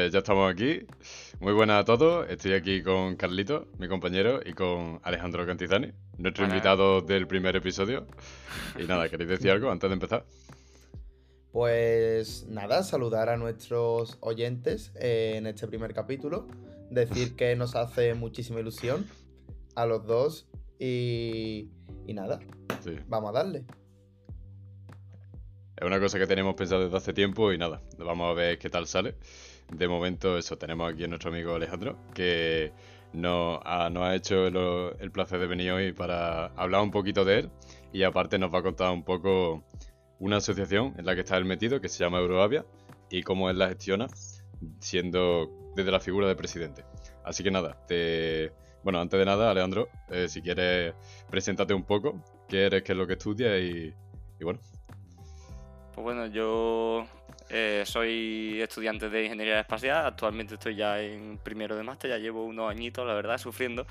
Pues ya estamos aquí. Muy buenas a todos. Estoy aquí con Carlito, mi compañero, y con Alejandro Cantizani, nuestro invitado del primer episodio. Y nada, ¿queréis decir algo antes de empezar? Pues nada, saludar a nuestros oyentes en este primer capítulo. Decir que nos hace muchísima ilusión a los dos. Y, y nada, Sí. vamos a darle. Es una cosa que tenemos pensado desde hace tiempo y nada, vamos a ver qué tal sale. De momento, eso, tenemos aquí a nuestro amigo Alejandro, que nos ha, ha hecho el, el placer de venir hoy para hablar un poquito de él y aparte nos va a contar un poco una asociación en la que está él metido, que se llama Euroavia, y cómo él la gestiona, siendo desde la figura de presidente. Así que nada, te... bueno, antes de nada, Alejandro, eh, si quieres, preséntate un poco, qué eres, qué es lo que estudias y, y bueno. Pues bueno, yo eh, soy estudiante de ingeniería espacial. Actualmente estoy ya en primero de máster, ya llevo unos añitos, la verdad, sufriendo.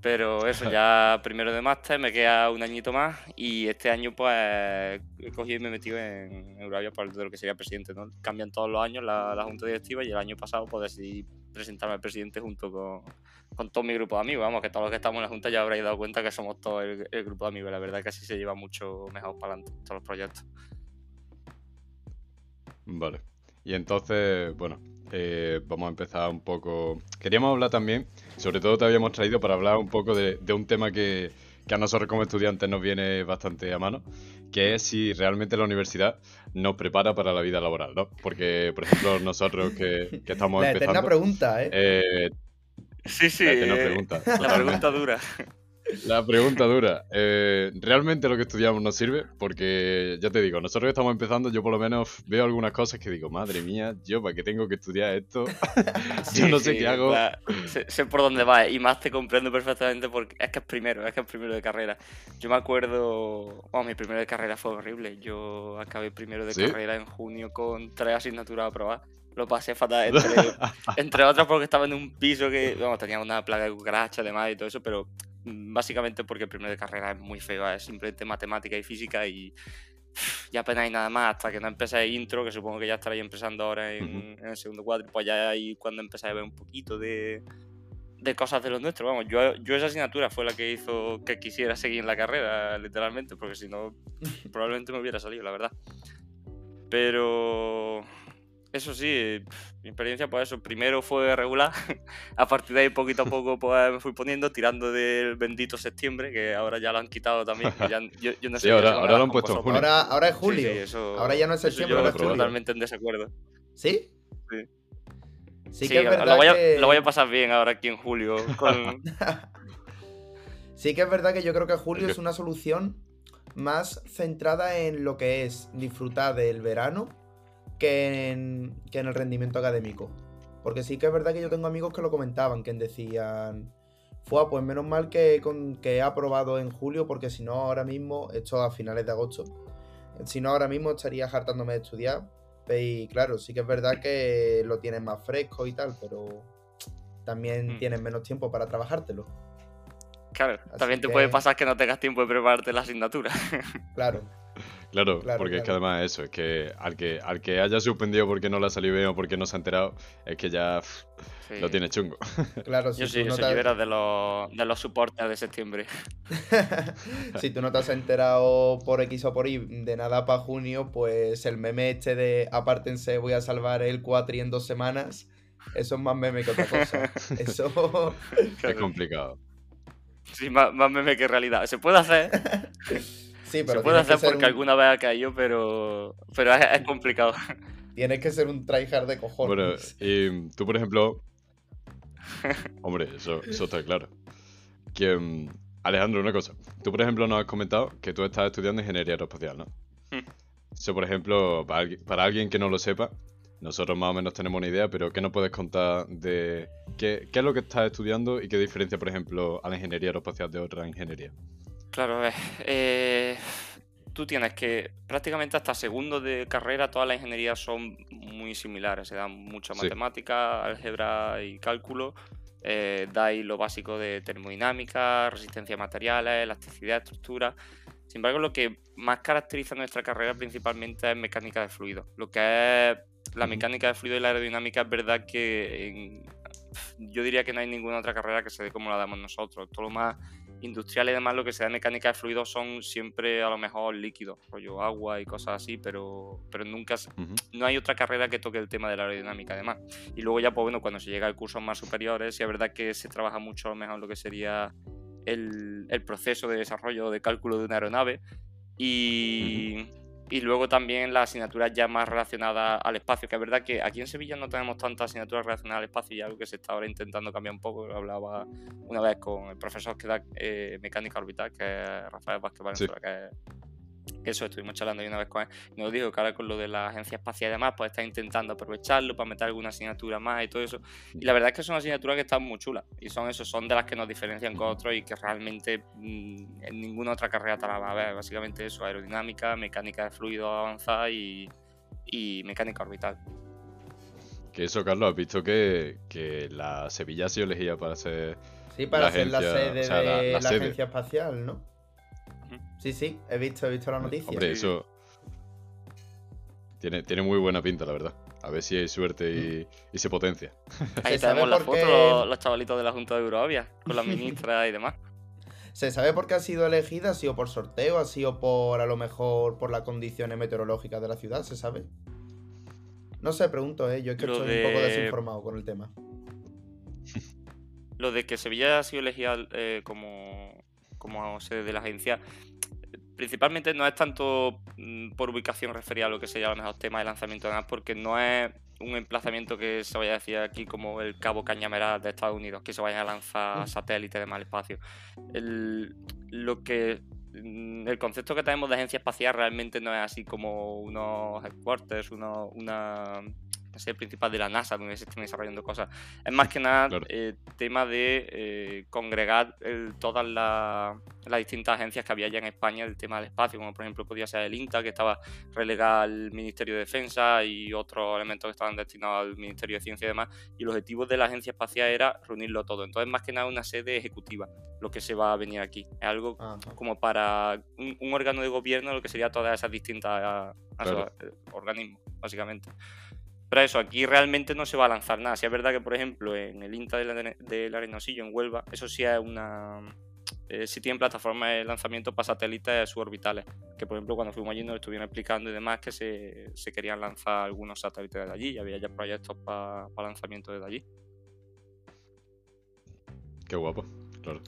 Pero eso, ya primero de máster, me queda un añito más y este año pues he cogido y me he metido en Euravia para de lo que sería presidente, ¿no? Cambian todos los años la, la junta directiva y el año pasado pues decidí presentarme al presidente junto con, con todo mi grupo de amigos. Vamos, que todos los que estamos en la junta ya habréis dado cuenta que somos todo el, el grupo de amigos. La verdad que así se lleva mucho mejor para adelante todos los proyectos. Vale. Y entonces, bueno, eh, vamos a empezar un poco. Queríamos hablar también, sobre todo te habíamos traído para hablar un poco de, de un tema que, que a nosotros como estudiantes nos viene bastante a mano, que es si realmente la universidad nos prepara para la vida laboral, ¿no? Porque, por ejemplo, nosotros que, que estamos La empezando. pregunta, ¿eh? eh, Sí, sí. la eh, pregunta. La pregunta dura. La pregunta dura. eh, ¿Realmente lo que estudiamos nos sirve? Porque ya te digo, nosotros estamos empezando, yo por lo menos veo algunas cosas que digo, madre mía, yo para qué tengo que estudiar esto. yo no sé Sí, qué hago. la- sé, sé por dónde va y más te comprendo perfectamente porque es que es primero, es que es primero de carrera. Yo me acuerdo, vamos, mi primero de carrera fue horrible. Yo acabé primero de ¿Sí? carrera en junio con tres asignaturas a aprobar. Lo pasé fatal, entre, entre otras porque estaba en un piso que, vamos, tenía una plaga de cucarachas además y todo eso, pero básicamente porque el primero de carrera es muy feo, es simplemente matemática y física y ya apenas hay nada más hasta que no empecé intro, que supongo que ya estaréis empezando ahora en, en el segundo cuadro, pues ya ahí cuando empecé a ver un poquito de, de cosas de los nuestros. Vamos, yo, yo esa asignatura fue la que hizo que quisiera seguir en la carrera, literalmente, porque si no, probablemente me hubiera salido, la verdad. Pero eso sí, pf, mi experiencia, pues eso, primero fue regular, a partir de ahí poquito a poco pues me fui poniendo, tirando del bendito septiembre, que ahora ya lo han quitado también, que ya- yo, yo no Sí, sé ahora- ahora lo han puesto en junio. Ahora, ahora es julio. sí, eso- Ahora ya no es septiembre, yo ahora es estoy julio. totalmente en desacuerdo. ¿Sí? Sí. Sí, Sí, que es lo- verdad lo, voy a, que... lo voy a pasar bien ahora aquí en julio. Con... Sí que es verdad que yo creo que julio Es es una solución más centrada en lo que es disfrutar del verano que en, que en el rendimiento académico. Porque sí que es verdad que yo tengo amigos que lo comentaban, que decían, fue pues menos mal que, con, que he aprobado en julio, porque si no ahora mismo, esto a finales de agosto, si no ahora mismo estaría hartándome de estudiar. Y claro, sí que es verdad que lo tienes más fresco y tal, pero también Mm. tienes menos tiempo para trabajártelo. Claro, Así también te que- puede pasar que no tengas tiempo de prepararte la asignatura. Claro. Claro, Claro, porque es que además eso, es que al que al que haya suspendido porque no le ha salido bien o porque no se ha enterado, es que ya pff, Sí. lo tiene chungo. Claro, si Yo sí, yo no soy te- de los, de los supporters de septiembre. si tú no te has enterado por X o por Y de nada para junio, pues el meme este de apártense, voy a salvar el cuatri en dos semanas, eso es más meme que otra cosa. Eso. Es complicado. Sí, más, más meme que realidad. Se puede hacer, Sí, pero se puede hacer porque un- alguna vez ha caído, pero, pero es, es complicado. Tienes que ser un tryhard de Bueno, cojones. y tú por ejemplo, hombre, eso, eso está claro. Que, mm, Alejandro, una cosa. Tú por ejemplo nos has comentado que tú estás estudiando ingeniería aeroespacial, ¿no? Hmm. Eso por ejemplo, para, alguien- para alguien que no lo sepa, nosotros más o menos tenemos una idea, pero ¿qué nos puedes contar de qué, qué es lo que estás estudiando y qué diferencia, por ejemplo, a la ingeniería aeroespacial de otra ingeniería? Claro, a ver, eh, tú tienes que prácticamente hasta segundo de carrera todas las ingenierías son muy similares, se dan mucha Sí. matemática, álgebra y cálculo, eh, dais lo básico de termodinámica, resistencia a materiales, elasticidad, estructura. Sin embargo, lo que más caracteriza nuestra carrera principalmente es mecánica de fluidos, lo que es la mecánica de fluido y la aerodinámica es verdad que en- yo diría que no hay ninguna otra carrera que se dé como la damos nosotros. Todo lo más industrial y demás, lo que se da en mecánica de fluidos son siempre a lo mejor líquidos, rollo agua y cosas así, pero, pero nunca se- Ujú. no hay otra carrera que toque el tema de la aerodinámica además. Y luego ya, pues bueno, cuando se llega a cursos más superiores, sí es verdad que se trabaja mucho a lo mejor lo que sería el, el proceso de desarrollo de cálculo de una aeronave y, y luego también las asignaturas ya más relacionadas al espacio, que es verdad que aquí en Sevilla no tenemos tantas asignaturas relacionadas al espacio y algo que se está ahora intentando cambiar un poco, hablaba una vez con el profesor que da eh, mecánica orbital, que es Rafael Vázquez Valenzuela, que es eso estuvimos charlando ahí una vez con él, nos dijo que ahora con lo de la agencia espacial y demás, pues está intentando aprovecharlo para meter alguna asignatura más y todo eso. Y la verdad es que son asignaturas que están muy chulas, y son eso, son de las que nos diferencian con otros y que realmente mm, en ninguna otra carrera te la va a ver. Básicamente eso, aerodinámica, mecánica de fluidos avanzada y, y mecánica orbital. Que eso, Carlos, has visto que, que la Sevilla ha sido elegida para ser. Sí, para La hacer la sede o sea, la- de la la, sede. agencia espacial, ¿no? Sí, sí, he visto, he visto la noticia. Hombre, Sí. eso. Tiene, tiene muy buena pinta, la verdad. A ver si hay suerte y, y se potencia. Ahí Se sabe tenemos la foto, los, los chavalitos de la Junta de Eurovia, con la ministra y demás. ¿Se sabe por qué ha sido elegida? ¿Ha sido por sorteo? ¿Ha sido por, a lo mejor, por las condiciones meteorológicas de la ciudad? ¿Se sabe? No sé, pregunto, ¿eh? Yo es que Lo estoy un poco de- desinformado con el tema. Lo de que Sevilla ha sido elegida eh, como, como sede de la agencia, principalmente no es tanto mm, por ubicación referida a lo que sería a lo mejor tema de lanzamiento de nada, porque no es un emplazamiento que se vaya a decir aquí como el Cabo Cañameral de Estados Unidos, que se vayan a lanzar Mm. satélites de mal espacio. El, lo que mm, el concepto que tenemos de agencia espacial realmente no es así como unos headquarters, uno, una la sede principal de la NASA donde se estén desarrollando cosas. Es más que nada Claro. eh, tema de eh, congregar el- todas la- las distintas agencias que había ya en España del tema del espacio, como por ejemplo podía ser el INTA, que estaba relegado al Ministerio de Defensa y otros elementos que estaban destinados al Ministerio de Ciencia y demás. Y el objetivo de la agencia espacial era reunirlo todo. Entonces, más que nada, una sede ejecutiva, lo que se va a venir aquí. Es algo Ajá. como para un, un órgano de gobierno, lo que sería todas esas distintas ah, Claro. eh, organismos, básicamente. Pero eso, aquí realmente no se va a lanzar nada. Si es verdad que, por ejemplo, en el INTA del, del Arenosillo, en Huelva, eso sí es una. eh, sí tienen plataformas de lanzamiento para satélites suborbitales. Que, por ejemplo, cuando fuimos allí nos estuvieron explicando y demás que se, se querían lanzar algunos satélites desde allí y había ya proyectos para lanzamiento desde allí. Qué guapo, claro.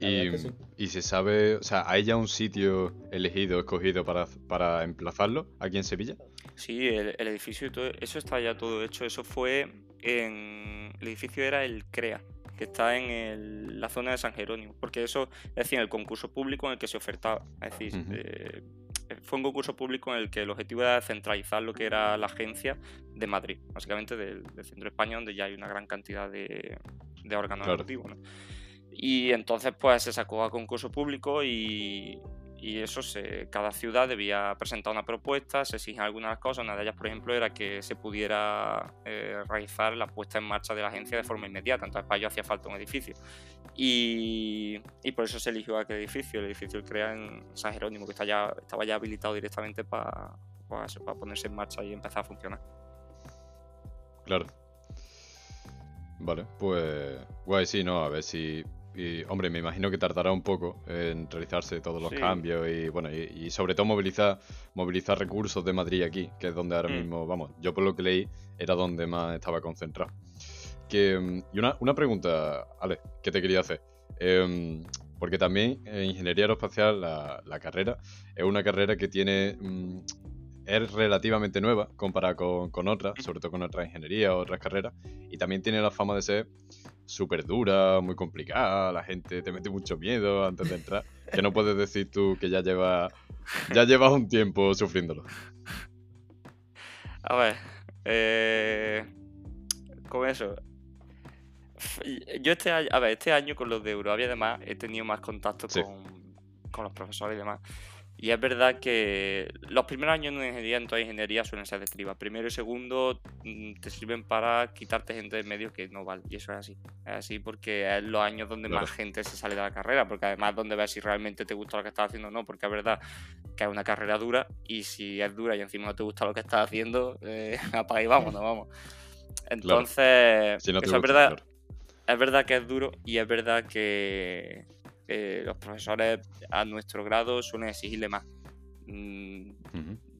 La Y, sí. y se sabe, o sea, ¿hay ya un sitio elegido, escogido para, para emplazarlo aquí en Sevilla? Sí, el, el edificio y todo, eso está ya todo hecho. Eso fue en. El edificio era el CREA, que está en el- la zona de San Jerónimo. Porque eso, es decir, el concurso público en el que se ofertaba. Es decir, eh, fue un concurso público en el que el objetivo era centralizar lo que era la agencia de Madrid, básicamente del, del centro de España, donde ya hay una gran cantidad de, de órganos Claro. ejecutivos. ¿no? Y entonces, pues se sacó a concurso público y, y eso, se, cada ciudad debía presentar una propuesta, se exigen algunas cosas. Una de ellas, por ejemplo, era que se pudiera eh, realizar la puesta en marcha de la agencia de forma inmediata. Entonces, para ello hacía falta un edificio. Y, y por eso se eligió aquel edificio. El edificio el crea en San Jerónimo, que está ya, estaba ya habilitado directamente para, para para ponerse en marcha y empezar a funcionar. Claro. Vale, pues guay, sí, no, a ver si... Y, hombre, me imagino que tardará un poco en realizarse todos los Sí. cambios y bueno, y, y sobre todo movilizar, movilizar recursos de Madrid aquí, que es donde ahora Mm. mismo, vamos, yo por lo que leí, era donde más estaba concentrado. Que, mm, y una, una pregunta, Ale, que te quería hacer. Em, porque también en Ingeniería Aeroespacial la, la carrera es una carrera que tiene... es relativamente nueva comparada con, con otras, sobre todo con otras ingenierías otras carreras, y también tiene la fama de ser súper dura, muy complicada, la gente te mete mucho miedo antes de entrar, que no puedes decir tú que ya llevas ya llevas un tiempo sufriéndolo. A ver, eh, con eso. Yo este año, a ver, este año con los de Eurovia y demás he tenido más contacto Sí. con, con los profesores y demás. Y es verdad que los primeros años en ingeniería, en toda ingeniería, suelen ser de criba. Primero y segundo mm, te sirven para quitarte gente de medio que no vale. Y eso es así. Es así porque es los años donde más gente se sale de la carrera. Porque además donde ves si realmente te gusta lo que estás haciendo o no. Porque es verdad que es una carrera dura. Y si es dura y encima no te gusta lo que estás haciendo, eh, apaga y vámonos, vamos. Entonces, eso es verdad. Es verdad que es duro y es verdad que que los profesores a nuestro grado suelen exigirle más. Mm,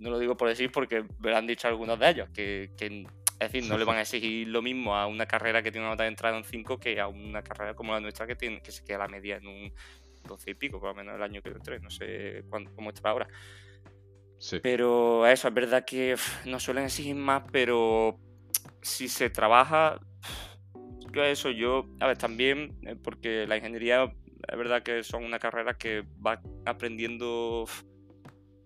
no lo digo por decir porque me lo han dicho algunos de ellos, que, es decir, no le van a exigir lo mismo a una carrera que tiene una nota de entrada en 5 que a una carrera como la nuestra que, tiene, que se queda la media en un 12 y pico, por lo menos el año que entré, no sé cómo está ahora. Pero eso, es verdad que no suelen exigir más, pero si se trabaja, yo eso, yo, a ver, también, eh, porque la ingeniería es verdad que son una carrera que va aprendiendo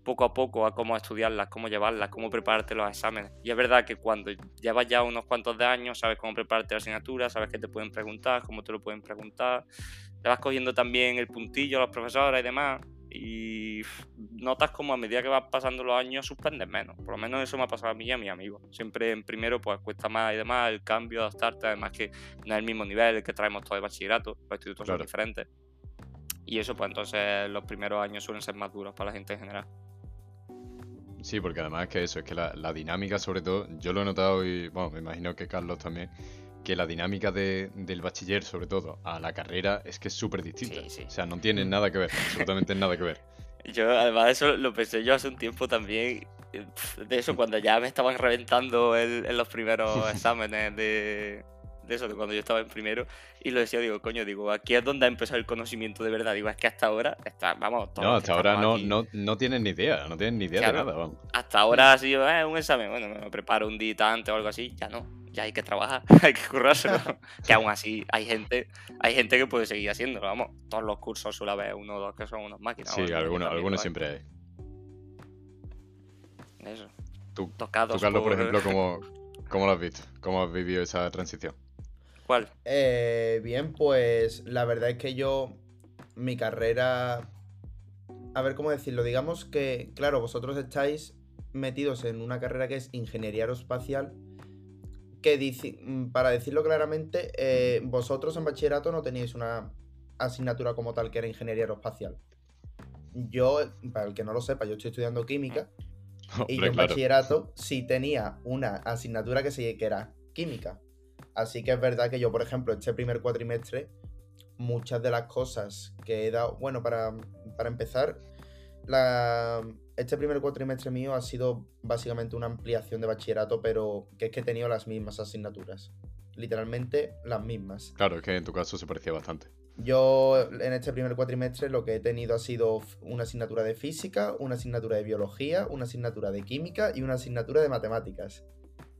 poco a poco a cómo estudiarlas, cómo llevarlas, cómo prepararte los exámenes. Y es verdad que cuando llevas ya unos cuantos de años, sabes cómo prepararte la asignatura, sabes qué te pueden preguntar, cómo te lo pueden preguntar. Te vas cogiendo también el puntillo a los profesores y demás. Y notas como a medida que vas pasando los años suspendes menos. Por lo menos eso me ha pasado a mí y a mi amigo. Siempre en primero pues cuesta más y demás el cambio, adaptarte. Además que no es el mismo nivel que traemos todo de bachillerato. Los institutos son diferentes. Y eso, pues entonces los primeros años suelen ser más duros para la gente en general. Sí, porque además es que eso, es que la, dinámica sobre todo, yo lo he notado y bueno, me imagino que Carlos también, que la dinámica del bachiller sobre todo a la carrera es que es súper distinta. O sea, no tiene nada que ver, absolutamente nada que ver. Yo además eso lo pensé yo hace un tiempo también, de eso cuando ya me estaban reventando en los primeros exámenes de, de eso, de cuando yo estaba en primero, y lo decía, digo, coño, digo, aquí es donde ha empezado el conocimiento de verdad. Digo, es que hasta ahora, está, vamos, No, hasta ahora no, no, no tienen ni idea, no tienen ni idea de nada, vamos. Hasta ahora ha sido eh, un examen, bueno, me preparo un día antes o algo así, ya no, ya hay que trabajar, hay que currárselo. que aún así hay gente, hay gente que puede seguir haciéndolo, vamos. Todos los cursos suele haber uno o dos que son unas máquinas. Sí, algunos, algunos siempre hay. Eso. Tú, Carlos, por... ejemplo, ¿cómo, ¿cómo lo has visto? ¿Cómo has vivido esa transición? Eh, bien, pues la verdad es que yo, mi carrera, a ver cómo decirlo, digamos que, claro, vosotros estáis metidos en una carrera que es ingeniería aeroespacial, que mm, para decirlo claramente, eh, vosotros en bachillerato no teníais una asignatura como tal que era ingeniería aeroespacial. Yo, para el que no lo sepa, yo estoy estudiando química. y yo en bachillerato sí tenía una asignatura que, sí, que era química. Así que es verdad que yo, por ejemplo, este primer cuatrimestre, muchas de las cosas que he dado, bueno, para, empezar, este primer cuatrimestre mío ha sido básicamente una ampliación de bachillerato, pero que es que he tenido las mismas asignaturas. Literalmente las mismas. Claro, es que en tu caso se parecía bastante. Yo en este primer cuatrimestre lo que he tenido ha sido una asignatura de física, una asignatura de biología, una asignatura de química y una asignatura de matemáticas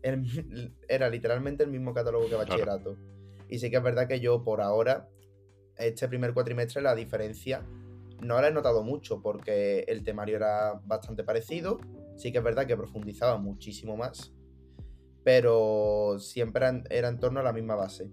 era literalmente el mismo catálogo que bachillerato. Y sí que es verdad que yo por ahora, este primer cuatrimestre, la diferencia no la he notado mucho porque el temario era bastante parecido. Sí que es verdad que profundizaba muchísimo más, pero siempre era en torno a la misma base.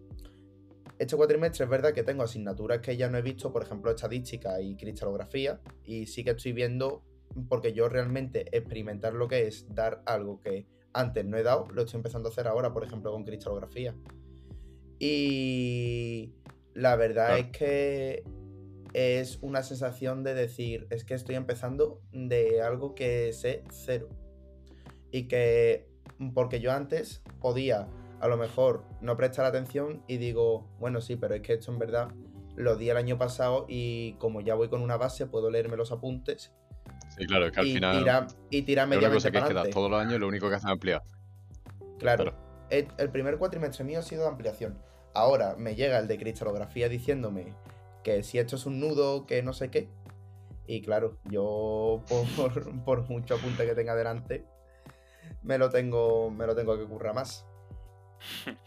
Este cuatrimestre es verdad que tengo asignaturas que ya no he visto, por ejemplo, estadística y cristalografía, y sí que estoy viendo, porque yo realmente experimentar lo que es dar algo que antes no he dado, lo estoy empezando a hacer ahora, por ejemplo, con cristalografía. Y la verdad es que es una sensación de decir, es que estoy empezando de algo que sé cero. Y que, porque yo antes podía a lo mejor no prestar atención y digo, bueno, sí, pero es que esto en verdad lo di el año pasado y como ya voy con una base, puedo leerme los apuntes Sí, claro, es que al final. y tira. Una cosa que es que das todos los años lo único que hacen es ampliar. Claro. El, primer cuatrimestre mío ha sido de ampliación. Ahora me llega el de cristalografía diciéndome que si esto es un nudo, que no sé qué. Y claro, yo por, por mucho apunte que tenga delante, me lo tengo, me lo tengo que currar más.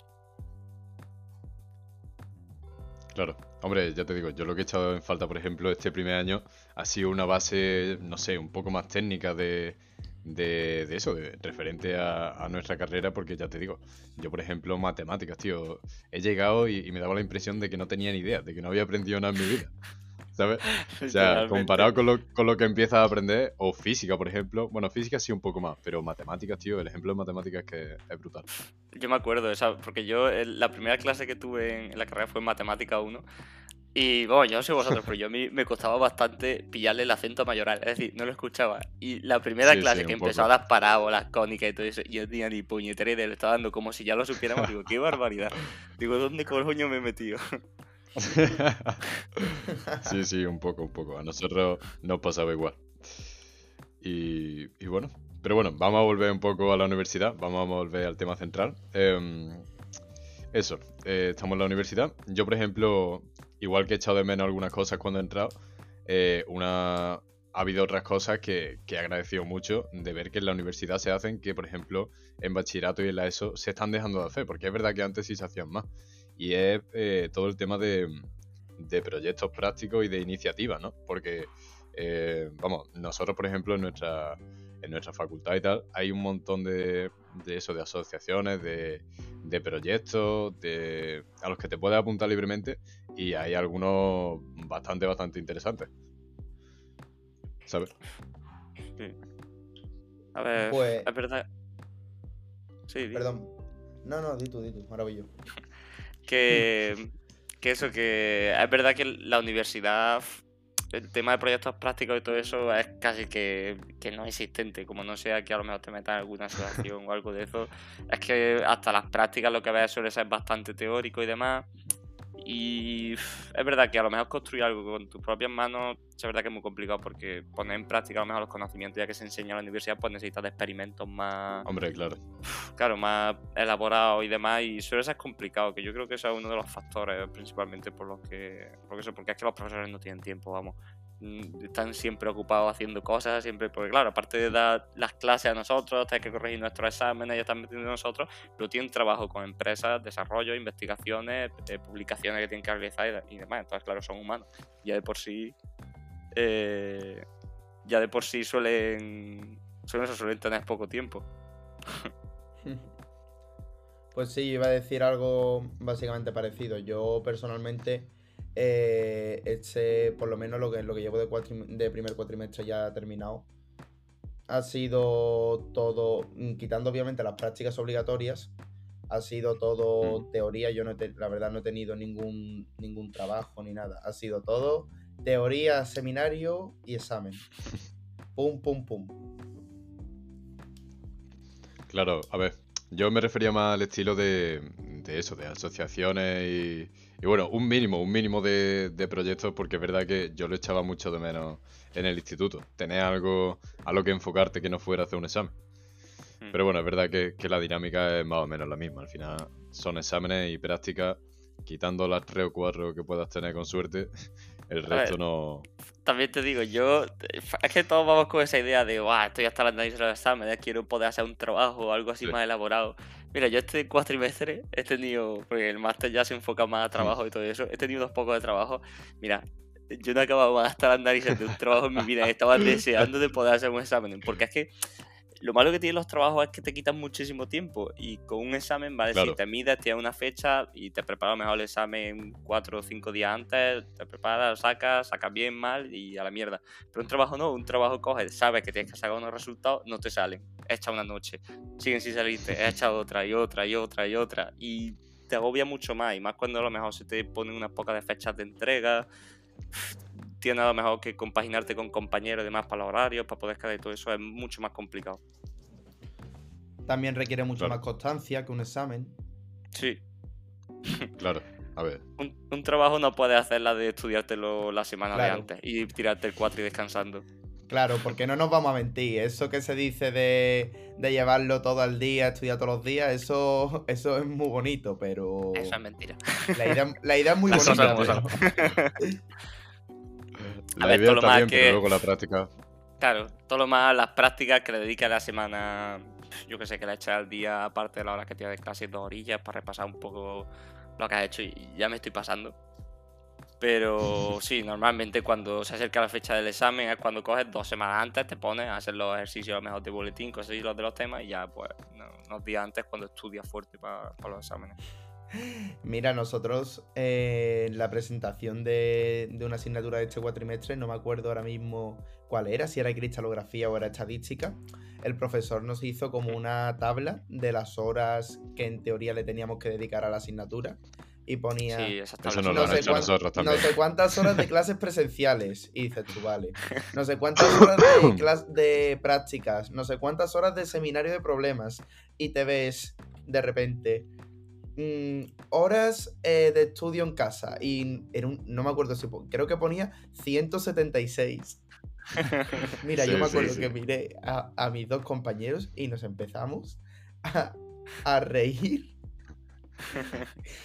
Claro. Hombre, ya te digo, yo lo que he echado en falta, por ejemplo, este primer año ha sido una base, no sé, un poco más técnica de, de, eso, de, referente a, nuestra carrera, porque ya te digo, yo, por ejemplo, matemáticas, tío, he llegado y, me daba la impresión de que no tenía ni idea, de que no había aprendido nada en mi vida. ¿Sabes? O sea, comparado con lo, con lo que empiezas a aprender, o física, por ejemplo. Bueno, física sí un poco más, pero matemáticas, tío, el ejemplo de matemáticas que es brutal. Yo me acuerdo, esa, porque yo la primera clase que tuve en, la carrera fue en matemática 1. Y bueno, yo no sé vosotros, pero yo a mí me costaba bastante pillarle el acento mayoral, es decir, no lo escuchaba. Y la primera clase que empezaba las parábolas cónicas y todo eso, yo tenía ni puñetera idea, le estaba dando como si ya lo supiéramos. Digo, qué barbaridad. Digo, ¿dónde coño me he metido? sí, sí, un poco, un poco. A nosotros nos pasaba igual. Y, bueno, pero bueno, vamos a volver un poco a la universidad, vamos a volver al tema central. Em, eso, eh, estamos en la universidad. Yo, por ejemplo, igual que he echado de menos algunas cosas cuando he entrado, eh, una, ha habido otras cosas que, que, he agradecido mucho de ver que en la universidad se hacen que, por ejemplo, en bachillerato y en la ESO se están dejando de hacer, porque es verdad que antes sí se hacían más y es eh, todo el tema de, proyectos prácticos y de iniciativas, ¿no? Porque, eh, vamos, nosotros, por ejemplo, en nuestra, en nuestra facultad y tal, hay un montón de, de eso, de asociaciones, de, de proyectos, de, a los que te puedes apuntar libremente y hay algunos bastante, bastante interesantes. ¿Sabes? Sí. A ver, pues... es verdad. Sí, Perdón. No, no, di tú, di tú, maravilloso. que, eso, que es verdad que la universidad, el tema de proyectos prácticos y todo eso es casi que, que no existente, como no sea que a lo mejor te metas en alguna asociación o algo de eso, es que hasta las prácticas lo que ves suele ser bastante teórico y demás, y es verdad que a lo mejor construir algo con tus propias manos es verdad que es muy complicado porque poner en práctica a lo mejor los conocimientos ya que se enseña en la universidad pues necesitas de experimentos más... Hombre, claro. Claro, más elaborados y demás y suele ser complicado, que yo creo que eso es uno de los factores principalmente por los que... Porque, porque es que los profesores no tienen tiempo, vamos. Mm, están siempre ocupados haciendo cosas, siempre, porque claro, aparte de dar las clases a nosotros, tener que corregir nuestros exámenes, ya están metiendo nosotros, pero tienen trabajo con empresas, desarrollo, investigaciones, eh, publicaciones que tienen que realizar y, demás. Entonces, claro, son humanos. Ya de por sí, eh, ya de por sí suelen, suelen, suelen tener poco tiempo. Pues sí, iba a decir algo básicamente parecido. Yo personalmente eh, este, por lo menos lo que, lo que llevo de, de primer cuatrimestre ya terminado, ha sido todo, mm, quitando obviamente las prácticas obligatorias, ha sido todo mm. teoría. Yo no la verdad no he tenido ningún, ningún trabajo ni nada. Ha sido todo teoría, seminario y examen. pum, pum, pum. Claro, a ver, yo me refería más al estilo de, de eso, de asociaciones y, y bueno, un mínimo, un mínimo de, proyectos, porque es verdad que yo lo echaba mucho de menos en el instituto. Tener algo a lo que enfocarte que no fuera hacer un examen. Hmm. Pero bueno, es verdad que, la dinámica es más o menos la misma. Al final son exámenes y prácticas, quitando las tres o cuatro que puedas tener con suerte, el resto no. También te digo, yo. Es que todos vamos con esa idea de, wow, estoy hasta la análisis de los exámenes, quiero poder hacer un trabajo o algo así más elaborado. Mira, yo este cuatrimestre he tenido, porque el máster ya se enfoca más a trabajo y todo eso, he tenido unos pocos de trabajo. Mira, yo no acabado de estar análisis de un trabajo en mi vida, estaba deseando de poder hacer un examen, porque es que lo malo que tienen los trabajos es que te quitan muchísimo tiempo y con un examen, vale, si te mides, tienes una fecha y te preparas mejor el examen cuatro o cinco días antes, te preparas, sacas, sacas bien, mal y a la mierda. Pero un trabajo no, un trabajo coges, sabes que tienes que sacar unos resultados, no te salen. Echa una noche, siguen sin salirte, echa otra y otra y otra y otra y te agobia mucho más y más cuando a lo mejor se te ponen unas pocas de fechas de entrega tiene a lo mejor que compaginarte con compañeros y demás para los horarios, para poder quedar y todo eso es mucho más complicado. También requiere mucho más constancia que un examen. Sí. claro, a ver. Un, trabajo no puedes hacer la de estudiártelo la semana de antes y tirarte el 4 y descansando. Claro, porque no nos vamos a mentir. Eso que se dice de, de llevarlo todo el día, estudiar todos los días, eso, eso es muy bonito, pero. Eso es mentira. La idea, la idea es muy bonita. La a ver, todo lo más que... luego la práctica. Claro, todo lo más las prácticas que le dedica a la semana, yo que sé, que le echa al día, aparte de la hora que tiene de clase, dos orillas para repasar un poco lo que has hecho y ya me estoy pasando. Pero sí, normalmente cuando se acerca la fecha del examen es cuando coges dos semanas antes, te pones a hacer los ejercicios a lo mejor de boletín, cosas y los de los temas, y ya pues unos días antes cuando estudias fuerte para, para los exámenes. Mira, nosotros eh, en la presentación de, de una asignatura de este cuatrimestre, no me acuerdo ahora mismo cuál era, si era cristalografía o era estadística, el profesor nos hizo como una tabla de las horas que en teoría le teníamos que dedicar a la asignatura y ponía Sí, Eso la lo han hecho nosotros no también. sé cuántas horas de clases presenciales. Y dices tú, vale. No sé cuántas horas de, de prácticas. No sé cuántas horas de seminario de problemas. Y te ves de repente. Mm, horas eh, de estudio en casa. Y un, no me acuerdo si. Creo que ponía 176. Mira, yo me acuerdo sí. que miré a, a mis dos compañeros y nos empezamos a, a reír.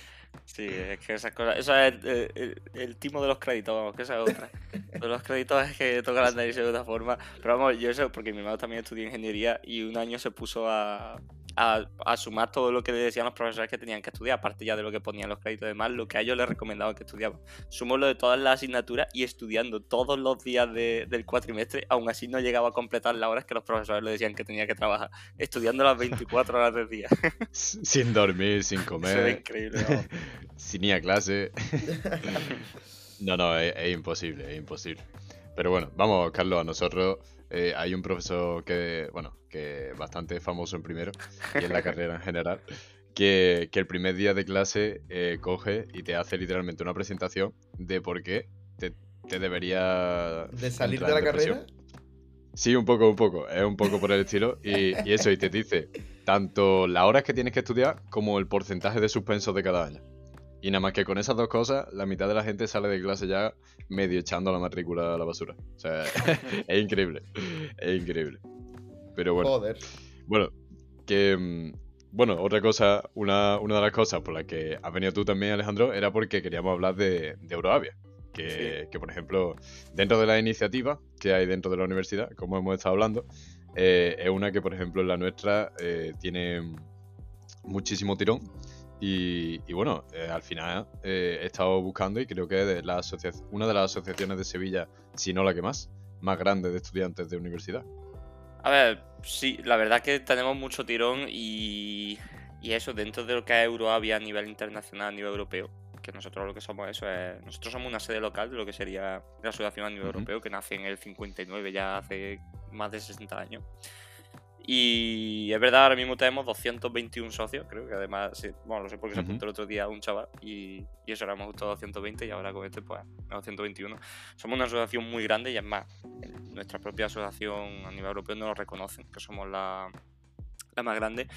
Sí, es que esas cosas. Eso es el, el- el timo de los créditos, vamos, que esa es otra. De los créditos es que toca la nariz de otra forma. Pero vamos, yo eso, porque mi hermano también estudia ingeniería y un año se puso a, a, a sumar todo lo que le decían los profesores que tenían que estudiar, aparte ya de lo que ponían los créditos y demás, lo que a ellos les recomendaban que estudiaban. Sumó lo de todas las asignaturas y estudiando todos los días de- del cuatrimestre, aún así no llegaba a completar las horas que los profesores le decían que tenía que trabajar, estudiando las 24 horas del día. Sin dormir, sin Eso comer, increíble, vamos. sin ir a clase. No, no, es, es imposible, es imposible. Pero bueno, vamos, Carlos, a nosotros eh, hay un profesor que, bueno, que es bastante famoso en primero y en la carrera en general, que, que el primer día de clase eh, coge y te hace literalmente una presentación de por qué te, te debería... De salir de la depresión. carrera. Sí, un poco, un poco. Es un poco por el estilo. Y, y eso, y te dice tanto las horas que tienes que estudiar como el porcentaje de suspensos de cada año. Y nada más que con esas dos cosas, la mitad de la gente sale de clase ya medio echando la matrícula a la basura. O sea, es increíble. Es increíble. Pero bueno, Joder. bueno, que. mm, Bueno, otra cosa, una, una de las cosas por las que has venido tú también, Alejandro, era porque queríamos hablar de, de Euroavia. Que, que, por ejemplo, dentro de las iniciativas que hay dentro de la universidad, como hemos estado hablando, eh, es una que, por ejemplo, en la nuestra eh, tiene muchísimo tirón. Y, y bueno, eh, al final eh, he estado buscando y creo que es de la una de las asociaciones de Sevilla, si no la que más, más grande de estudiantes de universidad. A ver, sí, la verdad que tenemos mucho tirón y, y eso, dentro de lo que es Euroavia a nivel internacional, a nivel europeo, que nosotros lo que somos eso es, nosotros somos una sede local de lo que sería la asociación a nivel europeo, que nace en el 59, ya hace más de 60 años. Y es verdad, ahora mismo tenemos 221 socios, creo que además, sí, bueno, lo sé porque se Ujú. apuntó el otro día un chaval y, y eso éramos justo 220 y ahora con este pues a 221. Somos una asociación muy grande y es más, nuestra propia asociación a nivel europeo no nos reconocen, que somos la, la más grande.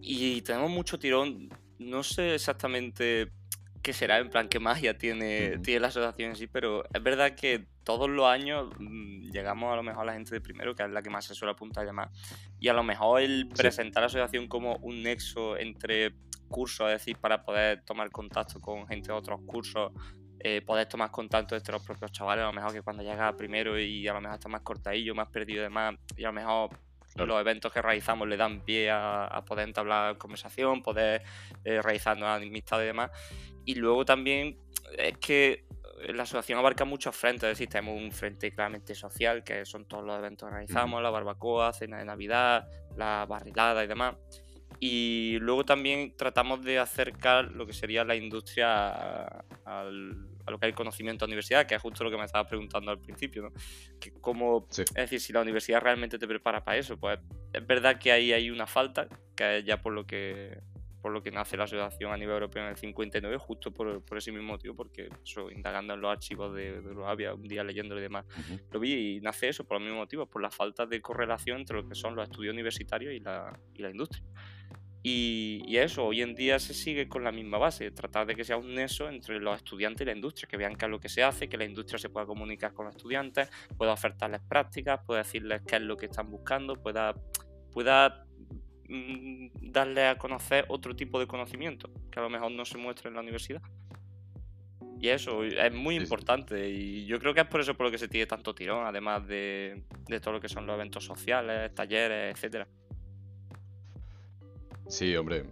Y tenemos mucho tirón, no sé exactamente qué será, en plan, qué magia tiene, Ujú. tiene la asociación en sí, pero es verdad que todos los años mm, llegamos a lo mejor a la gente de primero, que es la que más se suele apuntar a llamar, y a lo mejor el presentar la asociación como un nexo entre cursos, es decir, para poder tomar contacto con gente de otros cursos, eh, poder tomar contacto entre los propios chavales, a lo mejor que cuando llega primero y a lo mejor está más cortadillo, más perdido y demás, y a lo mejor los eventos que realizamos le dan pie a, a poder entablar conversación, poder eh, realizar nuevas amistades y demás. Y luego también es que la asociación abarca muchos frentes, es decir, tenemos un frente claramente social, que son todos los eventos que realizamos, la barbacoa, cena de Navidad, la barrilada y demás. Y luego también tratamos de acercar lo que sería la industria a, lo que es el conocimiento a la universidad, que es justo lo que me estabas preguntando al principio, ¿no? Que Sí. es decir, si la universidad realmente te prepara para eso, pues es verdad que ahí hay una falta, que es ya por lo que por lo que nace la asociación a nivel europeo en el 59, justo por, por ese mismo motivo, porque eso, indagando en los archivos de, de Euroavia, un día leyéndolo y demás, Ujú. lo vi y nace eso por los mismos motivos, por la falta de correlación entre lo que son los estudios universitarios y la, y la industria. Y, y eso, hoy en día se sigue con la misma base, tratar de que sea un nexo entre los estudiantes y la industria, que vean qué es lo que se hace, que la industria se pueda comunicar con los estudiantes, pueda ofertarles prácticas, pueda decirles qué es lo que están buscando, pueda, pueda mm, darles a conocer otro tipo de conocimiento que a lo mejor no se muestra en la universidad. Y eso es muy sí. importante y yo creo que es por eso por lo que se tiene tanto tirón, además de, de todo lo que son los eventos sociales, talleres, etcétera. Sí, hombre.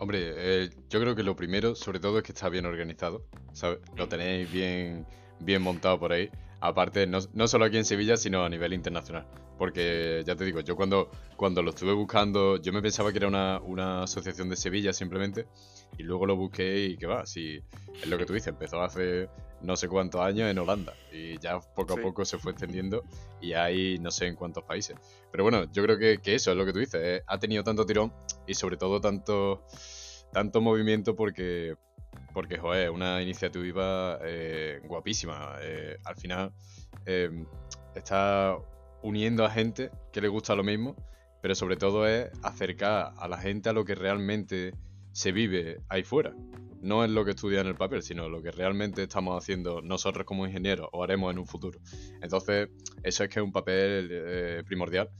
Hombre, eh, yo creo que lo primero, sobre todo, es que está bien organizado, ¿sabes? Lo tenéis bien, bien montado por ahí. Aparte, no, no solo aquí en Sevilla, sino a nivel internacional. Porque ya te digo, yo cuando, cuando lo estuve buscando, yo me pensaba que era una, una asociación de Sevilla simplemente, y luego lo busqué y que va, si es lo que tú dices, empezó hace no sé cuántos años en Holanda y ya poco a Sí. poco se fue extendiendo y hay no sé en cuántos países. Pero bueno, yo creo que, que eso es lo que tú dices, eh, ha tenido tanto tirón y sobre todo tanto, tanto movimiento porque, porque joder, una iniciativa eh, guapísima. eh, al final está uniendo a gente que le gusta lo mismo, pero sobre todo es acercar a la gente a lo que realmente se vive ahí fuera. No es lo que estudia en el papel, sino lo que realmente estamos haciendo nosotros como ingenieros o haremos en un futuro. Entonces, eso es que es un papel eh, primordial.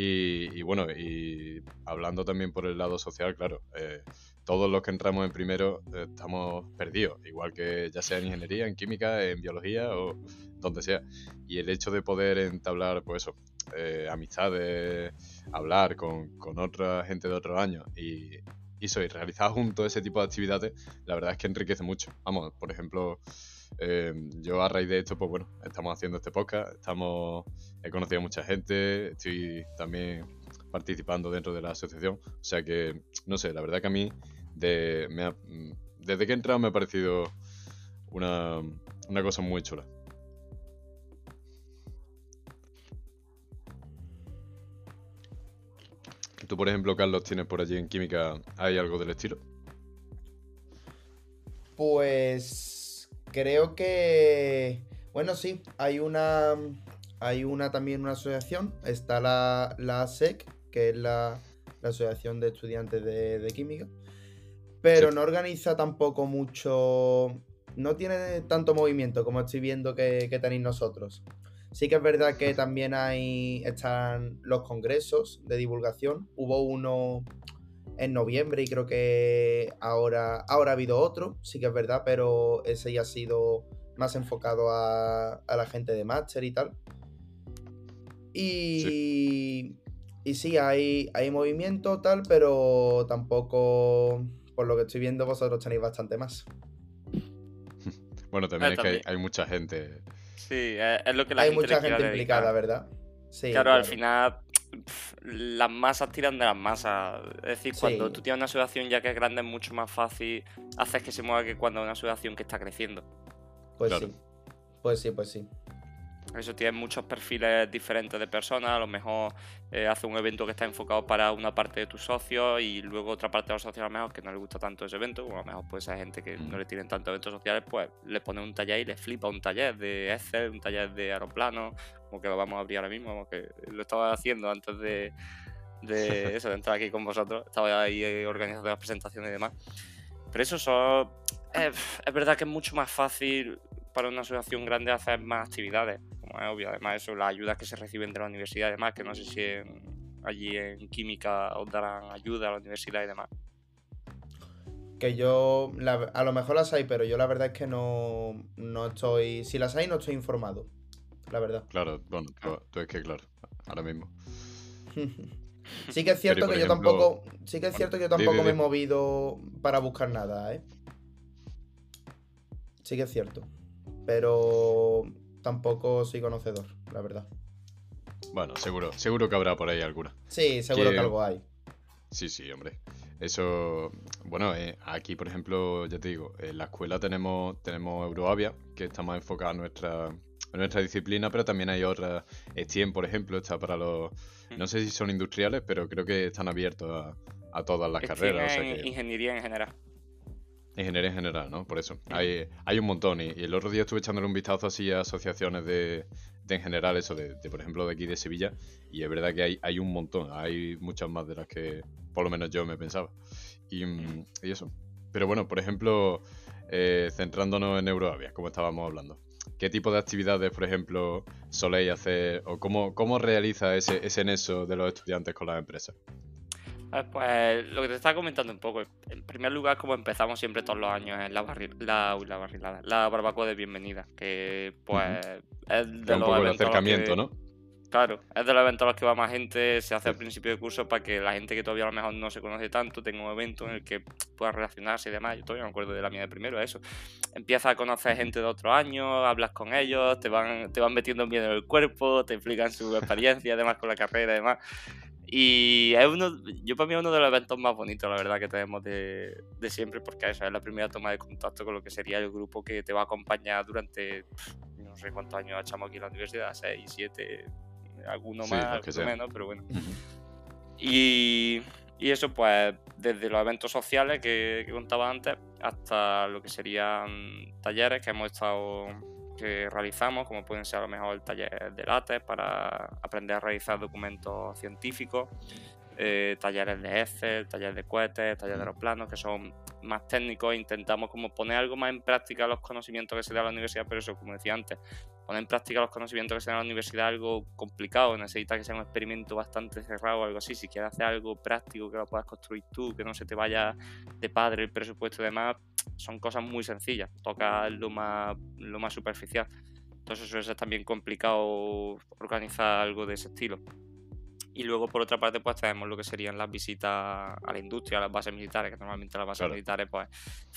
Y, y bueno, y hablando también por el lado social, claro, eh, todos los que entramos en primero eh, estamos perdidos, igual que ya sea en ingeniería, en química, en biología o donde sea. Y el hecho de poder entablar, pues eso, eh, amistades, hablar con, con otra gente de otros años y, y eso, y realizar juntos ese tipo de actividades, la verdad es que enriquece mucho. Vamos, por ejemplo, eh, yo a raíz de esto, pues bueno, estamos haciendo este podcast, estamos, he conocido a mucha gente, estoy también participando dentro de la asociación, o sea que, no sé, la verdad que a mí, de, me ha- desde que he entrado me ha parecido una, una cosa muy chula. Tú, por ejemplo, Carlos, tienes por allí en química, ¿hay algo del estilo? Pues creo que bueno, sí, hay una hay una también una asociación, está la, la ASEC, que es la, la Asociación de Estudiantes de, de Química, pero Sí. no organiza tampoco mucho, no tiene tanto movimiento como estoy viendo que, que tenéis nosotros. Sí que es verdad que también hay están los congresos de divulgación. Hubo uno en noviembre y creo que ahora, ahora ha habido otro, sí que es verdad, pero ese ya ha sido más enfocado a, a la gente de máster y tal. Y y sí, hay, hay movimiento tal, pero tampoco, por lo que estoy viendo, vosotros tenéis bastante más. Bueno, también Ah, es que hay, mucha gente. Sí, es, lo que la hay gente mucha gente implicada. ¿verdad? Sí, Claro, al final las masas tiran de las masas. Es decir, cuando Sí. tú tienes una asociación ya que es grande es mucho más fácil hacer que se mueva que cuando una asociación que está creciendo. Pues Claro. sí. Pues sí, pues sí. Eso tiene muchos perfiles diferentes de personas. A lo mejor eh, hace un evento que está enfocado para una parte de tus socios y luego otra parte de los socios a lo mejor que no le gusta tanto ese evento. O a lo mejor puede ser gente que no Mm. le tienen tanto eventos sociales, pues le pone un taller y le flipa un taller de Excel, un taller de aeroplano, como que lo vamos a abrir ahora mismo, como que lo estaba haciendo antes de, de eso, de entrar aquí con vosotros. Estaba ahí eh, organizando las presentaciones y demás. Pero eso son... eh, es verdad que es mucho más fácil para una asociación grande hacer más actividades, como es obvio. Además, eso, las ayudas que se reciben de la universidad y demás, que no sé si en- allí en química os darán ayuda a la universidad y demás. Que yo, la- a lo mejor las hay, pero yo la verdad es que no, no estoy, si las hay no estoy informado, la verdad. Claro, bueno, tú, tú es que, claro, ahora mismo. Sí que es cierto que yo tampoco, sí que es cierto que yo tampoco me he movido para buscar nada, ¿eh? Sí que es cierto, pero tampoco soy conocedor, la verdad. Bueno, seguro, seguro que habrá por ahí alguna. Sí, seguro Que- que algo hay. Sí, sí, hombre. Eso, bueno, eh, aquí, por ejemplo, ya te digo, en la escuela tenemos, tenemos Euroavia, que está más enfocada a nuestra, a nuestra disciplina, pero también hay otras. STEM, por ejemplo, está para los. No sé si son industriales, pero creo que están abiertos a, a todas las carreras. O sea en que, ingeniería en general. Ingeniería en general, ¿no? Por eso. Hay, hay un montón. Y, y el otro día estuve echándole un vistazo así a asociaciones de, de en general, eso, de, de, por ejemplo, de aquí de Sevilla. Y es verdad que hay, hay un montón. Hay muchas más de las que por lo menos yo me pensaba. Y, mm, y eso. Pero bueno, por ejemplo, eh, centrándonos en Euroavia, como estábamos hablando. ¿Qué tipo de actividades, por ejemplo, soléis hacer o cómo, cómo realiza ese, ese nexo de los estudiantes con las empresas? Ah, Pues lo que te estaba comentando un poco. En primer lugar, como empezamos siempre todos los años, es la, barri la, uy, la barrilada, la barbacoa de bienvenida, que pues es de un los poco de eventos a los acercamiento, que- ¿no? Claro, es de los eventos a los que va más gente, se hace al principio del curso para que la gente que todavía a lo mejor no se conoce tanto tenga un evento en el que pueda relacionarse y demás. Yo todavía me acuerdo de la mía de primero, eso. Empiezas a conocer gente de otros años, hablas con ellos, te van, te van metiendo miedo en el cuerpo, te explican su experiencia, además con la carrera y demás. Y es uno, yo para mí es uno de los eventos más bonitos, la verdad, que tenemos de, de siempre, porque esa es la primera toma de contacto con lo que sería el grupo que te va a acompañar durante no sé cuántos años echamos aquí en la universidad, 6, 7, alguno Sí, más, alguno menos, pero bueno. Y, y eso, pues, desde los eventos sociales que, que contaba antes hasta lo que serían talleres que hemos estado que realizamos, como pueden ser a lo mejor el taller de látex para aprender a realizar documentos científicos, eh, talleres de Excel, talleres de cohetes, talleres de aeroplanos, que son más técnicos. Intentamos como poner algo más en práctica los conocimientos que se da en la universidad, pero eso, como decía antes, poner en práctica los conocimientos que se dan en la universidad es algo complicado, necesita que sea un experimento bastante cerrado o algo así. Si quieres hacer algo práctico que lo puedas construir tú, que no se te vaya de padre el presupuesto y demás, son cosas muy sencillas, toca lo más, lo más superficial. Entonces eso es también complicado organizar algo de ese estilo. Y luego, por otra parte, pues tenemos lo que serían las visitas a la industria, a las bases militares, que normalmente las bases Claro. militares, pues,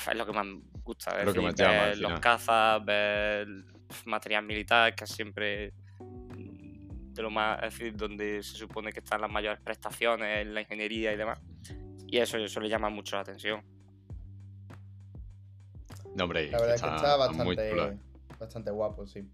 es lo que más gusta. Es Lo que más llama, ver los cazas, ver material militar, que es siempre de lo más, es decir, donde se supone que están las mayores prestaciones la ingeniería y demás. Y eso, eso le llama mucho la atención. No, hombre, La verdad es que está bastante, bastante guapo, sí.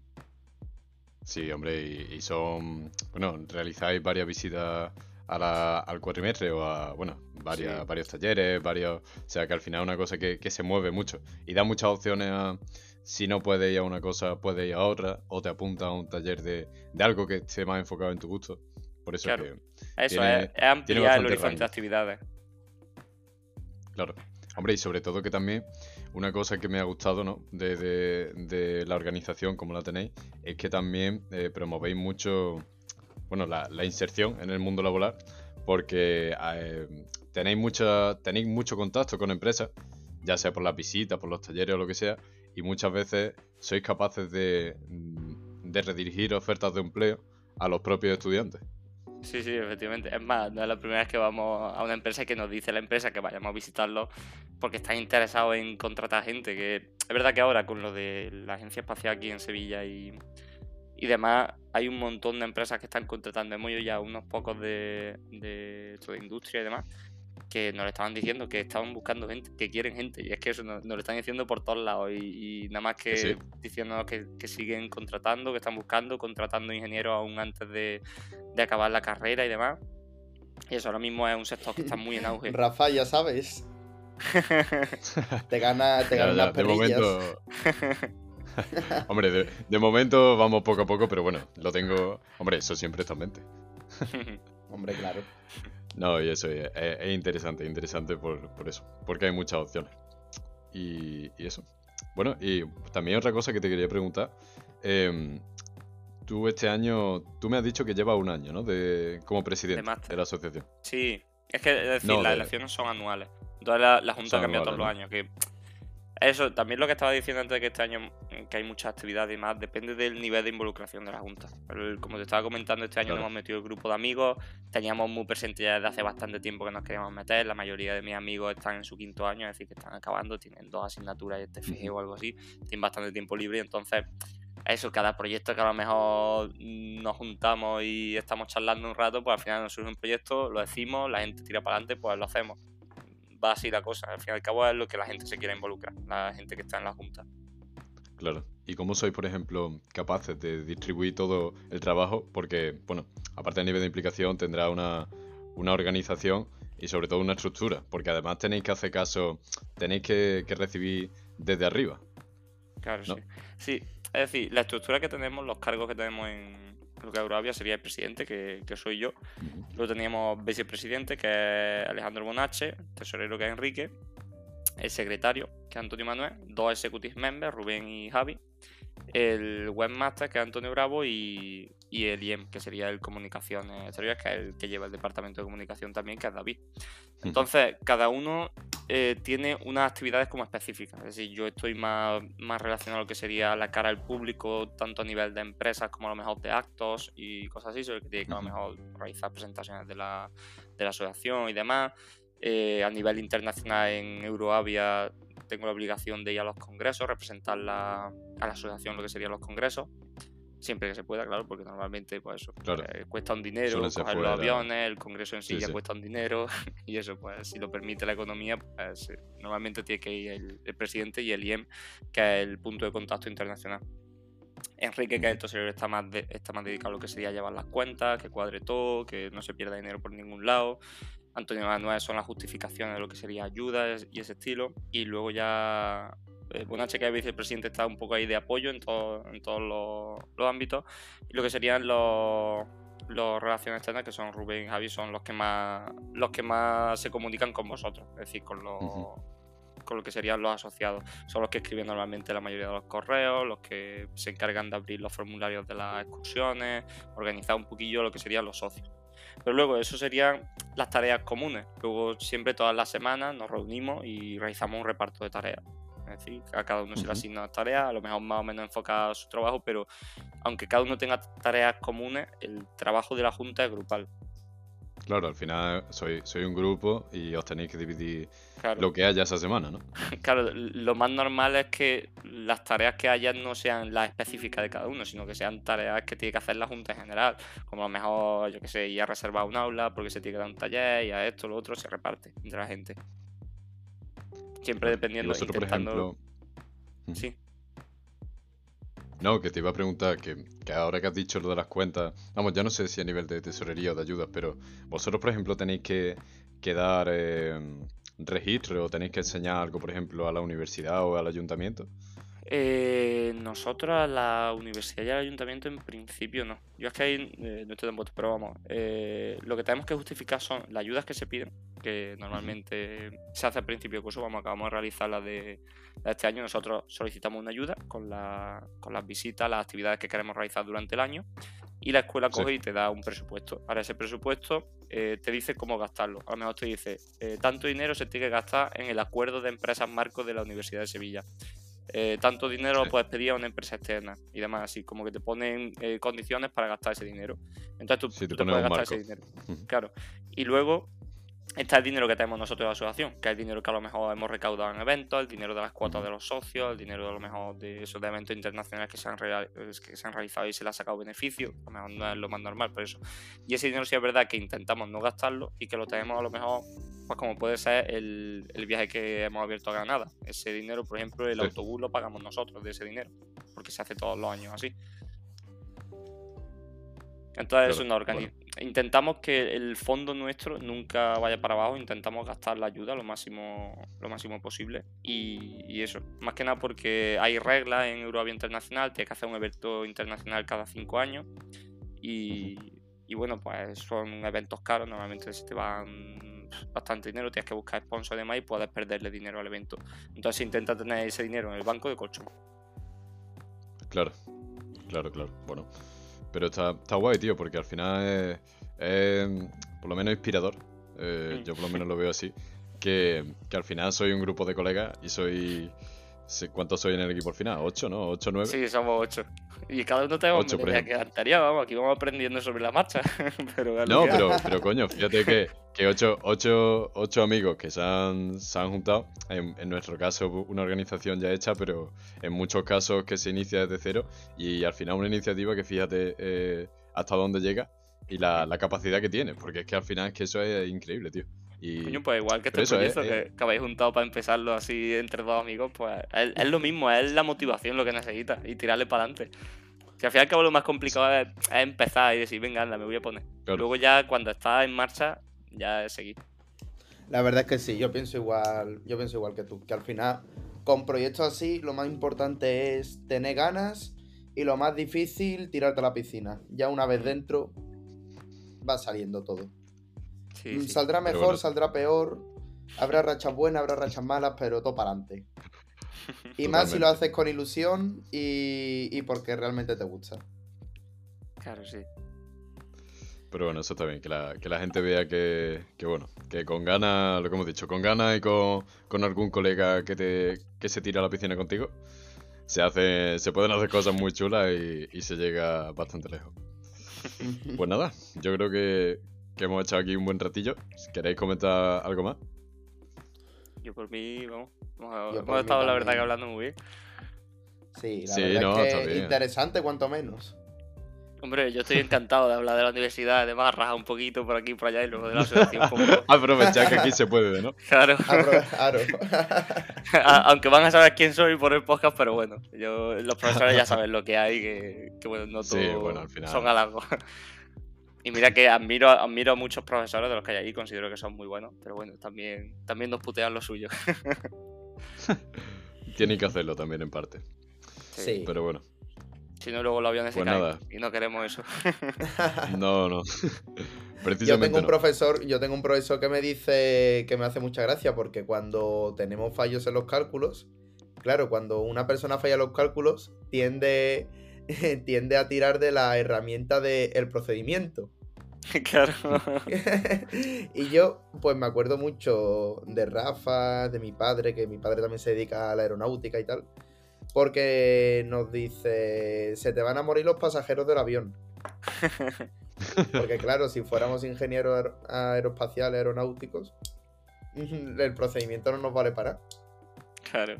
Sí, hombre, y, y son. Bueno, realizáis varias visitas a la- al cuatrimestre o a. Bueno, varias, Sí. varios talleres, varios. O sea, que al final es una cosa que, que se mueve mucho y da muchas opciones a. Si no puedes ir a una cosa, puedes ir a otra, o te apunta a un taller de, de algo que esté más enfocado en tu gusto. Por eso Claro. que, Eso Tiene- es, es ampliar el bastante horizonte rango. de actividades. Claro. Hombre, y sobre todo que también una cosa que me ha gustado, ¿no? De, la organización, como la tenéis, es que también eh, promovéis mucho, bueno, la, inserción en el mundo laboral, porque eh, tenéis, mucha, tenéis mucho contacto con empresas, ya sea por las visitas, por los talleres o lo que sea, y muchas veces sois capaces de, de redirigir ofertas de empleo a los propios estudiantes. Sí, sí, efectivamente. Es más, no es la primera vez que vamos a una empresa que nos dice la empresa que vayamos a visitarlo porque están interesados en contratar gente. Que es verdad que ahora con lo de la agencia espacial aquí en Sevilla y, y demás, hay un montón de empresas que están contratando. Hemos ido ya unos pocos de, de industria y demás que nos lo estaban diciendo que estaban buscando gente, que quieren gente. Y es que eso nos, nos lo están diciendo por todos lados. Y, y nada más que Sí. diciéndonos que, que siguen contratando, que están buscando, contratando ingenieros aún antes de, de acabar la carrera y demás. Y eso ahora mismo es un sector que está muy en auge. Rafa, ya sabes. Te gana, te Ya, gana de perrillas. momento. Hombre, de, de momento vamos poco a poco, pero bueno, lo tengo. Hombre, eso siempre está en mente. Hombre, claro. No, y eso es, es- es interesante, interesante por, por eso, porque hay muchas opciones. Y, y eso. Bueno, y también otra cosa que te quería preguntar. em, tú este año, tú me has dicho que llevas un año, ¿no? De, como presidente de, la asociación. Sí, es que es decir, No, las de- elecciones son anuales. Entonces la, la Junta Son cambia todos los años. Que eso, también lo que estaba diciendo antes de que este año mm, que hay muchas actividades y más, depende del nivel de involucración de la Junta. Pero el- como te estaba comentando, este año Claro. nos hemos metido el grupo de amigos, teníamos muy presente ya desde hace bastante tiempo que nos queríamos meter, la mayoría de mis amigos están en su quinto año, es decir, que están acabando, tienen dos asignaturas de TFG o algo así, tienen bastante tiempo libre, entonces eso, cada proyecto que a lo mejor nos juntamos y estamos charlando un rato, pues al final nos surge un proyecto, lo decimos, la gente tira para adelante, pues lo hacemos. Va así la cosa. Al fin y al cabo es lo que la gente se quiere involucrar, la gente que está en la junta. Claro. ¿Y cómo sois, por ejemplo, capaces de distribuir todo el trabajo? Porque, bueno, aparte del nivel de implicación, tendrá una, una organización y sobre todo una estructura. Porque además tenéis que hacer caso, tenéis que, que recibir desde arriba. Claro, ¿No? sí. Sí, es decir, la estructura que tenemos, los cargos que tenemos en lo que es Eurovia sería el presidente, que, que soy yo. Luego teníamos vicepresidente, que es Alejandro Bonache, tesorero, que es Enrique, el secretario, que es Antonio Manuel, dos executive members, Rubén y Javi, el webmaster, que es Antonio Bravo, y, y el IEM, que sería el Comunicaciones Exteriores, que es el que lleva el departamento de comunicación también, que es David. Entonces, cada uno eh, tiene unas actividades como específicas. Es decir, yo estoy más, más relacionado a lo que sería la cara al público, tanto a nivel de empresas como a lo mejor de actos y cosas así, sobre que tiene que a lo mejor realizar presentaciones de la, de la asociación y demás. Eh, a nivel internacional en Euroavia tengo la obligación de ir a los congresos, representar la, a la asociación lo que serían los congresos. Siempre que se pueda, claro, porque normalmente pues eso eh, cuesta un dinero, coger los aviones, el congreso en sí, ya cuesta un dinero, y eso, pues si lo permite la economía, pues eh, normalmente tiene que ir el, presidente y el IEM, que es el punto de contacto internacional. Enrique, que es el tesorero, está más, está más dedicado a lo que sería llevar las cuentas, que cuadre todo, que no se pierda dinero por ningún lado. Antonio Manuel son las justificaciones de lo que sería ayuda y ese estilo. Y luego ya Bonache, que es vicepresidente, está un poco ahí de apoyo en, en todos los, ámbitos. Y lo que serían los, los relaciones externas, que son Rubén y Javi, son los que más los que más se comunican con vosotros, es decir, con los, con lo que serían los asociados. Son los que escriben normalmente la mayoría de los correos, los que se encargan de abrir los formularios de las excursiones, organizar un poquillo lo que serían los socios. Pero luego eso serían las tareas comunes. Luego siempre todas las semanas nos reunimos y realizamos un reparto de tareas. Es decir, a cada uno se le asigna tareas, a lo mejor más o menos enfocado a su trabajo, pero aunque cada uno tenga tareas comunes, el trabajo de la Junta es grupal. Claro, al final soy, soy un grupo y os tenéis que dividir lo que haya esa semana, ¿no? Claro, lo más normal es que las tareas que haya no sean las específicas de cada uno, sino que sean tareas que tiene que hacer la Junta en general. Como a lo mejor, yo que sé, ir a reservar un aula porque se tiene que dar un taller y a esto, lo otro, se reparte entre la gente. Siempre dependiendo, de intentando... Por Sí. No, que te iba a preguntar, que, ahora que has dicho lo de las cuentas, vamos, ya no sé si a nivel de tesorería o de ayudas, pero vosotros, por ejemplo, tenéis que, dar eh, registro o tenéis que enseñar algo, por ejemplo, a la universidad o al ayuntamiento. Eh, nosotros a la universidad y al ayuntamiento en principio no. Yo es que ahí eh, no estoy en voto, pero vamos. Eh, lo que tenemos que justificar son las ayudas que se piden, que normalmente se hace al principio de curso. Vamos, acabamos de realizar la de, este año. Nosotros solicitamos una ayuda con, la, con las visitas, las actividades que queremos realizar durante el año. Y la escuela coge y te da un presupuesto. Ahora, ese presupuesto te dice cómo gastarlo. A lo mejor te dice, tanto dinero se tiene que gastar en el acuerdo de empresas marco de la Universidad de Sevilla. Eh, tanto dinero lo puedes pedir a una empresa externa y demás, así como que te ponen eh, condiciones para gastar ese dinero. Entonces tú, te, puedes gastar ese dinero. Claro. Y luego está el dinero que tenemos nosotros de la asociación, que es el dinero que a lo mejor hemos recaudado en eventos, el dinero de las cuotas de los socios, el dinero de a lo mejor de esos eventos internacionales que se han, que se han realizado y se le ha sacado beneficio, a lo mejor no es lo más normal, por eso. Y ese dinero sí es verdad que intentamos no gastarlo y que lo tenemos a lo mejor, pues como puede ser el, viaje que hemos abierto a Granada. Ese dinero, por ejemplo, el autobús lo pagamos nosotros de ese dinero, porque se hace todos los años así. Entonces es una organización intentamos que el fondo nuestro nunca vaya para abajo, intentamos gastar la ayuda lo máximo, lo máximo posible. Y, eso, más que nada porque hay reglas en Eurovia Internacional, tienes que hacer un evento internacional cada cinco años. Y, bueno, pues son eventos caros, normalmente se te van bastante dinero, tienes que buscar sponsor además y puedes perderle dinero al evento. Entonces intenta tener ese dinero en el banco de colchón. Claro, claro, claro. Bueno. Pero está, está guay, tío, porque al final es, por lo menos inspirador. Eh, mm. Yo por lo menos lo veo así. Que, que, al final soy un grupo de colegas y soy ¿Cuántos soy en el equipo al final? ¿Ocho, no? ¿Ocho, nueve? Sí, somos ocho. Y cada uno tenemos ocho, una que cantaría, vamos, aquí vamos aprendiendo sobre la marcha. pero no, pero, pero coño, fíjate que, que ocho, ocho, ocho, amigos que se han, se han juntado, en, en, nuestro caso una organización ya hecha, pero en muchos casos que se inicia desde cero y al final una iniciativa que fíjate eh, hasta dónde llega y la, la capacidad que tiene, porque es que al final es que eso es increíble, tío. Coño, pues igual que este proyecto que, habéis juntado para empezarlo así entre dos amigos, pues es, lo mismo, es la motivación lo que necesitas y tirarle para adelante. Que al fin y al cabo lo más complicado es, empezar y decir, venga, anda, me voy a poner. Luego ya cuando está en marcha, ya es seguir. La verdad es que sí, yo pienso igual, yo pienso igual que tú, que al final con proyectos así lo más importante es tener ganas y lo más difícil tirarte a la piscina. Ya una vez dentro va saliendo todo. Mm, saldrá mejor, saldrá peor. Habrá rachas buenas, habrá rachas malas, pero todo para adelante. Y más si lo haces con ilusión y, porque realmente te gusta. Claro, sí. Pero bueno, eso está bien, que la, que la gente vea que, que, bueno, que con ganas, lo que hemos dicho, con ganas y con, con algún colega que, te, que se tira a la piscina contigo, se hace, se pueden hacer cosas muy chulas y, y se llega bastante lejos. Pues nada, yo creo que, que hemos echado aquí un buen ratillo. Si queréis comentar algo más. Yo por mí, vamos. Hemos, estado, la verdad, que hablando muy bien. Sí, la Sí, verdad no, es que bien. interesante cuanto menos. Hombre, yo estoy encantado de hablar de la universidad, además rajar un poquito por aquí y por allá y luego de la asociación poco. Aprovechar que aquí se puede, ¿no? Claro. Claro. Aunque van a saber quién soy por el podcast, pero bueno, yo, los profesores ya saben lo que hay, que, que bueno, no Sí, todo bueno, al final. son halagos. Y mira que admiro, admiro a muchos profesores de los que hay ahí, considero que son muy buenos, pero bueno, también, también nos putean lo suyo. Tienen que hacerlo también en parte. Sí. Pero bueno, Si no, luego los aviones se Pues caen y no queremos eso. no, no. Yo Precisamente tengo un no. profesor, yo tengo un profesor que me dice que me hace mucha gracia porque cuando tenemos fallos en los cálculos, claro, cuando una persona falla los cálculos, tiende, tiende a tirar de la herramienta del procedimiento. claro. y yo, pues me acuerdo mucho de Rafa, de mi padre, que mi padre también se dedica a la aeronáutica y tal. Porque nos dice, se te van a morir los pasajeros del avión. Porque claro, si fuéramos ingenieros aer- aeroespaciales, aeronáuticos, el procedimiento no nos vale para. Claro.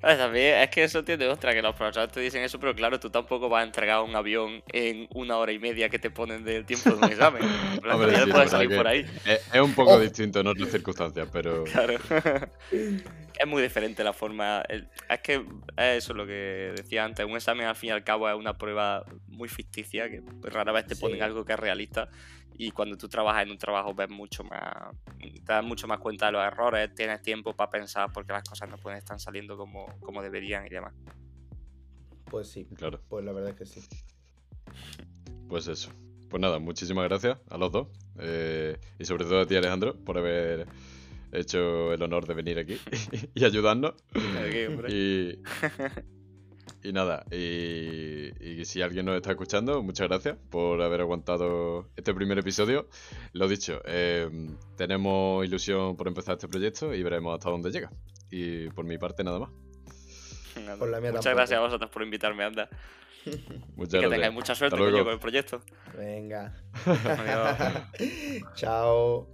Ah, También es que eso tiene otra, que los profesores te dicen eso, pero claro, tú tampoco vas a entregar un avión en una hora y media que te ponen del tiempo de un examen. Hombre, sí, puedes salir por ahí. Es, es un poco Oh. distinto en otras circunstancias, pero Claro. es muy diferente la forma. el- Es que es eso lo que decía antes. Un examen al fin y al cabo es una prueba muy ficticia, que rara vez te ponen Sí. algo que es realista. Y cuando tú trabajas en un trabajo ves mucho más. Te das mucho más cuenta de los errores, tienes tiempo para pensar porque las cosas no pueden estar saliendo como, como deberían y demás. Pues sí, claro, pues la verdad es que sí. pues eso. Pues nada, muchísimas gracias a los dos. eh, y sobre todo a ti, Alejandro, por haber hecho el honor de venir aquí y ayudarnos. Aquí. Y, y nada, y, y si alguien nos está escuchando, muchas gracias por haber aguantado este primer episodio. Lo dicho, eh, tenemos ilusión por empezar este proyecto y veremos hasta dónde llega. Y por mi parte, nada más. Nada. Por la mía Muchas tampoco. gracias a vosotros por invitarme, anda. Muchas Y que gracias. tengáis mucha suerte coño, con el proyecto. Venga. Chao.